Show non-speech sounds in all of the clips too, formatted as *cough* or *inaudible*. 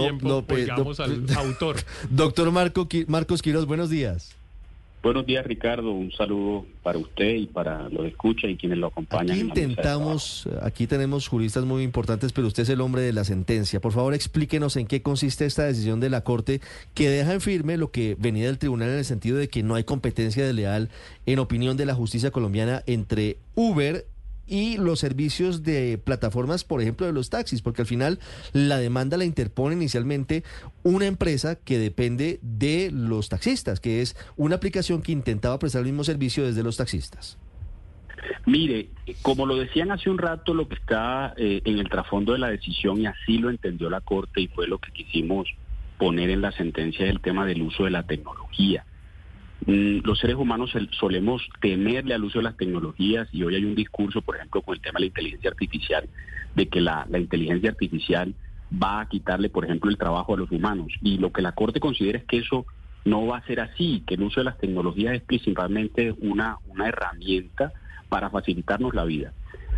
tiempo no, colgamos doc- al *laughs* autor. Doctor Marco, Marcos Quiroz, buenos días. Buenos días, Ricardo. Un saludo para usted y para los escucha y quienes lo acompañan. Aquí de intentamos, aquí tenemos juristas muy importantes, pero usted es el hombre de la sentencia. Por favor, explíquenos en qué consiste esta decisión de la Corte que deja en firme lo que venía del tribunal en el sentido de que no hay competencia desleal en opinión de la justicia colombiana entre Uber y los servicios de plataformas, por ejemplo, de los taxis, porque al final la demanda la interpone inicialmente una empresa que depende de los taxistas, que es una aplicación que intentaba prestar el mismo servicio desde los taxistas. Mire, como lo decían hace un rato, lo que está eh, en el trasfondo de la decisión, y así lo entendió la Corte, y fue lo que quisimos poner en la sentencia, es el tema del uso de la tecnología. Mm, Los seres humanos sol- solemos temerle al uso de las tecnologías y hoy hay un discurso, por ejemplo, con el tema de la inteligencia artificial, de que la, la inteligencia artificial va a quitarle, por ejemplo, el trabajo a los humanos. Y lo que la Corte considera es que eso no va a ser así, que el uso de las tecnologías es principalmente una, una herramienta para facilitarnos la vida.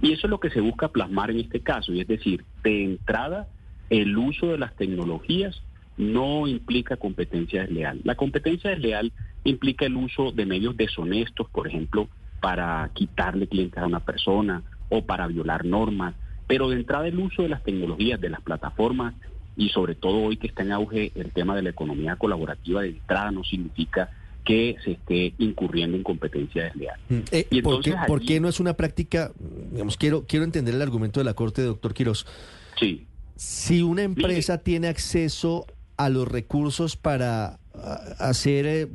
Y eso es lo que se busca plasmar en este caso, y es decir, de entrada, el uso de las tecnologías no implica competencia desleal. La competencia desleal implica el uso de medios deshonestos, por ejemplo, para quitarle clientes a una persona o para violar normas, pero de entrada el uso de las tecnologías, de las plataformas y sobre todo hoy que está en auge el tema de la economía colaborativa, de entrada no significa que se esté incurriendo en competencia desleal. Mm, eh, Y ¿por, qué, entonces por qué no es una práctica? Digamos, quiero, quiero entender el argumento de la Corte, doctor Quiroz. Sí. Si una empresa tiene acceso a los recursos para ah, hacer eh,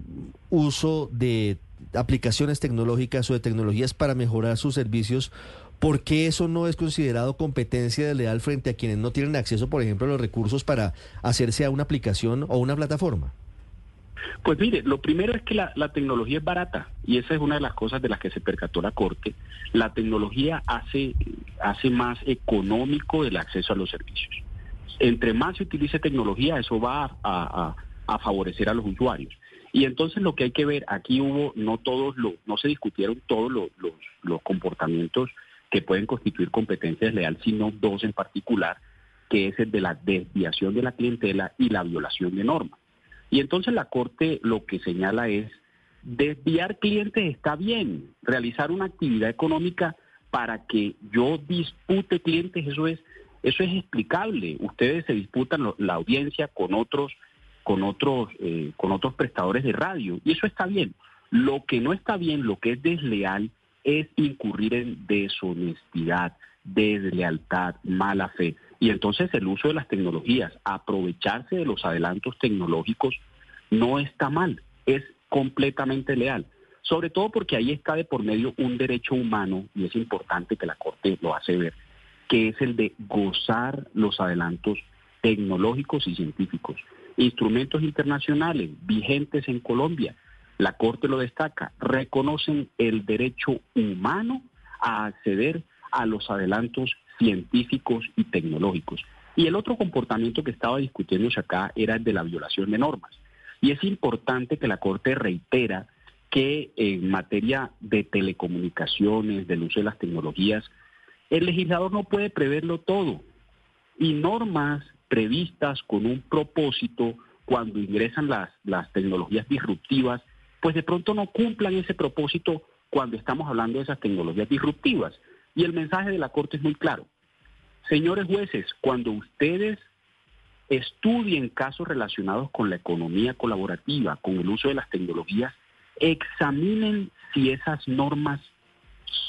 uso de aplicaciones tecnológicas o de tecnologías para mejorar sus servicios, ¿por qué eso no es considerado competencia desleal frente a quienes no tienen acceso, por ejemplo, a los recursos para hacerse a una aplicación o una plataforma? Pues mire, lo primero es que la, la tecnología es barata y esa es una de las cosas de las que se percató la Corte. La tecnología hace, hace más económico el acceso a los servicios. Entre más se utilice tecnología, eso va a, favorecer a los usuarios. Y entonces lo que hay que ver, aquí hubo, no todos lo, no se discutieron todos los, los, los comportamientos que pueden constituir competencia desleal, sino dos en particular, que es el de la desviación de la clientela y la violación de normas. Y entonces la Corte lo que señala es, desviar clientes está bien, realizar una actividad económica para que yo dispute clientes, eso es, eso es explicable. Ustedes se disputan la audiencia con otros, con otros, eh, con otros prestadores de radio, y eso está bien. Lo que no está bien, lo que es desleal, es incurrir en deshonestidad, deslealtad, mala fe. Y entonces el uso de las tecnologías, aprovecharse de los adelantos tecnológicos, no está mal, es completamente leal. Sobre todo porque ahí está de por medio un derecho humano, y es importante que la Corte lo hace ver, que es el de gozar los adelantos tecnológicos y científicos. Instrumentos internacionales vigentes en Colombia, la Corte lo destaca, reconocen el derecho humano a acceder a los adelantos científicos y tecnológicos. Y el otro comportamiento que estaba discutiéndose acá era el de la violación de normas. Y es importante que la Corte reitera que en materia de telecomunicaciones, del uso de las tecnologías, el legislador no puede preverlo todo. Y normas previstas con un propósito cuando ingresan las, las tecnologías disruptivas, pues de pronto no cumplan ese propósito cuando estamos hablando de esas tecnologías disruptivas. Y el mensaje de la Corte es muy claro. Señores jueces, cuando ustedes estudien casos relacionados con la economía colaborativa, con el uso de las tecnologías, examinen si esas normas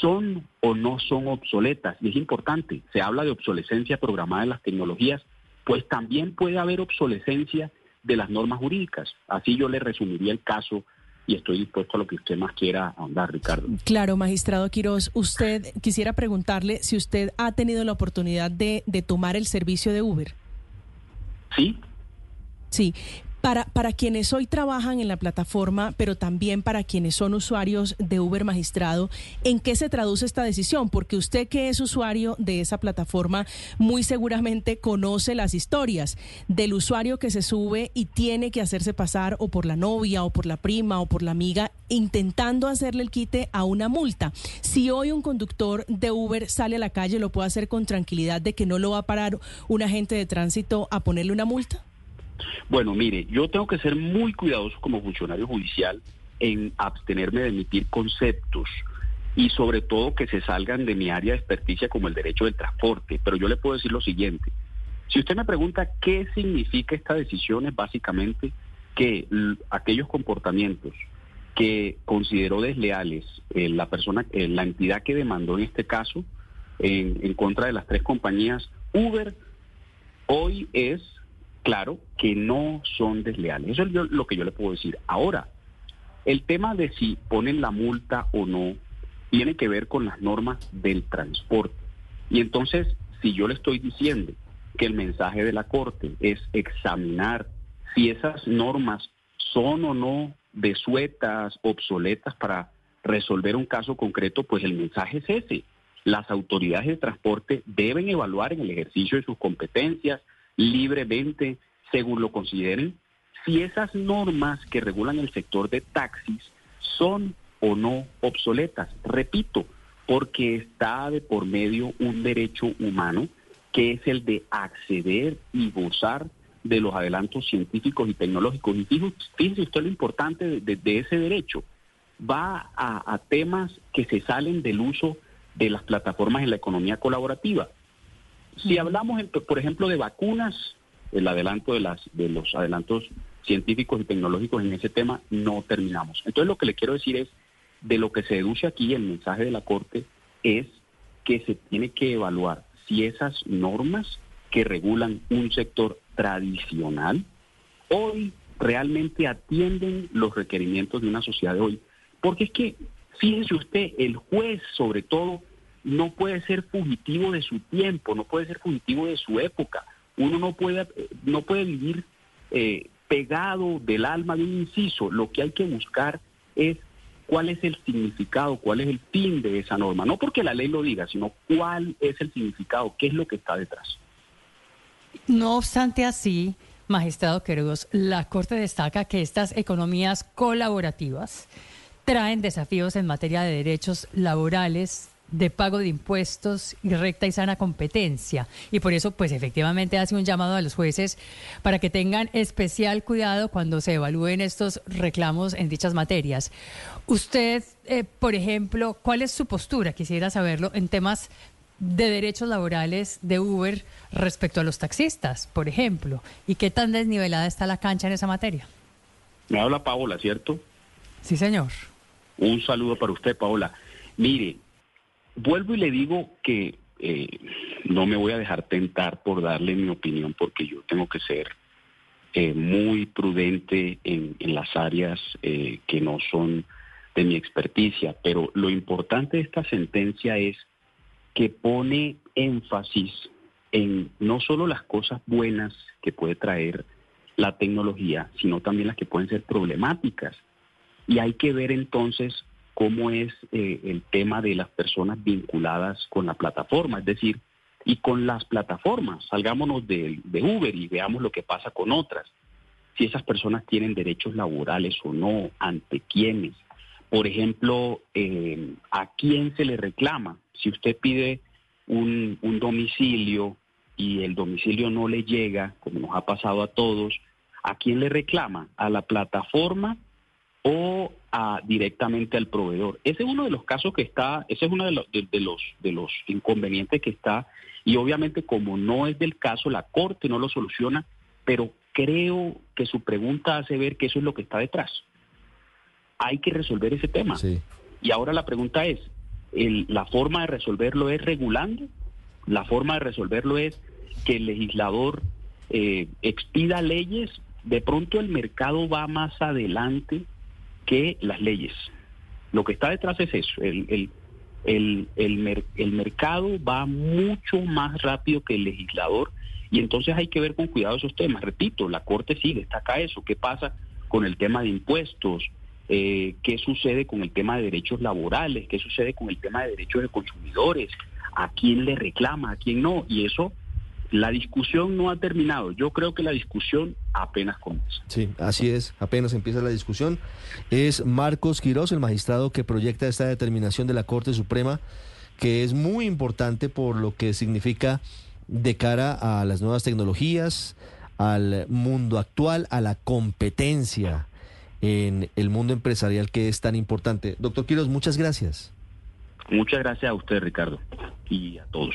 son o no son obsoletas. Y es importante, se habla de obsolescencia programada de las tecnologías, pues también puede haber obsolescencia de las normas jurídicas. Así yo le resumiría el caso y estoy dispuesto a lo que usted más quiera ahondar, Ricardo. Claro, magistrado Quiroz, usted quisiera preguntarle si usted ha tenido la oportunidad de, de tomar el servicio de Uber. Sí, Sí, Para, para quienes hoy trabajan en la plataforma, pero también para quienes son usuarios de Uber Magistrado, ¿en qué se traduce esta decisión? Porque usted que es usuario de esa plataforma, muy seguramente conoce las historias del usuario que se sube y tiene que hacerse pasar o por la novia o por la prima o por la amiga, intentando hacerle el quite a una multa. Si hoy un conductor de Uber sale a la calle, ¿lo puede hacer con tranquilidad de que no lo va a parar un agente de tránsito a ponerle una multa? Bueno, mire, yo tengo que ser muy cuidadoso como funcionario judicial en abstenerme de emitir conceptos y sobre todo que se salgan de mi área de experticia como el derecho del transporte. Pero yo le puedo decir lo siguiente. Si usted me pregunta qué significa esta decisión, es básicamente que aquellos comportamientos que consideró desleales eh, la persona, eh, la entidad que demandó en este caso en, en contra de las tres compañías, Uber hoy es claro que no son desleales. Eso es lo que yo le puedo decir. Ahora, el tema de si ponen la multa o no tiene que ver con las normas del transporte. Y entonces, si yo le estoy diciendo que el mensaje de la Corte es examinar si esas normas son o no desuetas, obsoletas para resolver un caso concreto, pues el mensaje es ese. Las autoridades de transporte deben evaluar en el ejercicio de sus competencias libremente, según lo consideren, si esas normas que regulan el sector de taxis son o no obsoletas. Repito, porque está de por medio un derecho humano que es el de acceder y gozar de los adelantos científicos y tecnológicos. Y fíjese, usted lo importante de, ese derecho. Va a, a temas que se salen del uso de las plataformas en la economía colaborativa. Si hablamos, por ejemplo, de vacunas, el adelanto de, las, de los adelantos científicos y tecnológicos en ese tema, no terminamos. Entonces lo que le quiero decir es, de lo que se deduce aquí, el mensaje de la Corte es que se tiene que evaluar si esas normas que regulan un sector tradicional hoy realmente atienden los requerimientos de una sociedad de hoy. Porque es que, fíjese usted, el juez sobre todo no puede ser fugitivo de su tiempo, no puede ser fugitivo de su época. Uno no puede, no puede vivir eh, pegado del alma de un inciso. Lo que hay que buscar es cuál es el significado, cuál es el fin de esa norma. No porque la ley lo diga, sino cuál es el significado, qué es lo que está detrás. No obstante así, magistrado Querudos, la Corte destaca que estas economías colaborativas traen desafíos en materia de derechos laborales, de pago de impuestos y recta y sana competencia. Y por eso, pues efectivamente hace un llamado a los jueces para que tengan especial cuidado cuando se evalúen estos reclamos en dichas materias. Usted, eh, por ejemplo, ¿cuál es su postura? Quisiera saberlo en temas de derechos laborales de Uber respecto a los taxistas, por ejemplo, y qué tan desnivelada está la cancha en esa materia. Me habla Paola, ¿cierto? Sí, señor. Un saludo para usted, Paola. Mire, Vuelvo y le digo que eh, no me voy a dejar tentar por darle mi opinión porque yo tengo que ser eh, muy prudente en, las áreas eh, que no son de mi experticia, pero lo importante de esta sentencia es que pone énfasis en no solo las cosas buenas que puede traer la tecnología, sino también las que pueden ser problemáticas. Y hay que ver entonces cómo es eh, el tema de las personas vinculadas con la plataforma, es decir, y con las plataformas, salgámonos de, Uber y veamos lo que pasa con otras, si esas personas tienen derechos laborales o no, ante quiénes. Por ejemplo, eh, ¿a quién se le reclama? Si usted pide un, un domicilio y el domicilio no le llega, como nos ha pasado a todos, ¿a quién le reclama? ¿A la plataforma o a, directamente al proveedor. Ese es uno de los casos que está, ese es uno de los, de, los, de los inconvenientes que está, y obviamente como no es del caso, la Corte no lo soluciona, pero creo que su pregunta hace ver que eso es lo que está detrás. Hay que resolver ese tema. Y ahora la pregunta es, el, ¿la forma de resolverlo es regulando? ¿La forma de resolverlo es que el legislador eh, expida leyes? De pronto el mercado va más adelante que las leyes. Lo que está detrás es eso, el, el, el, el mercado va mucho más rápido que el legislador y entonces hay que ver con cuidado esos temas. Repito, la Corte sí destaca eso. ¿Qué pasa con el tema de impuestos? Eh, ¿Qué sucede con el tema de derechos laborales? ¿Qué sucede con el tema de derechos de consumidores? ¿A quién le reclama? ¿A quién no? Y eso la discusión no ha terminado. Yo creo que la discusión apenas comienza. Sí, así es. Apenas empieza la discusión. Es Marcos Quirós, el magistrado que proyecta esta determinación de la Corte Suprema, que es muy importante por lo que significa de cara a las nuevas tecnologías, al mundo actual, a la competencia en el mundo empresarial que es tan importante. Doctor Quiroz, muchas gracias. Muchas gracias a usted, Ricardo, y a todos.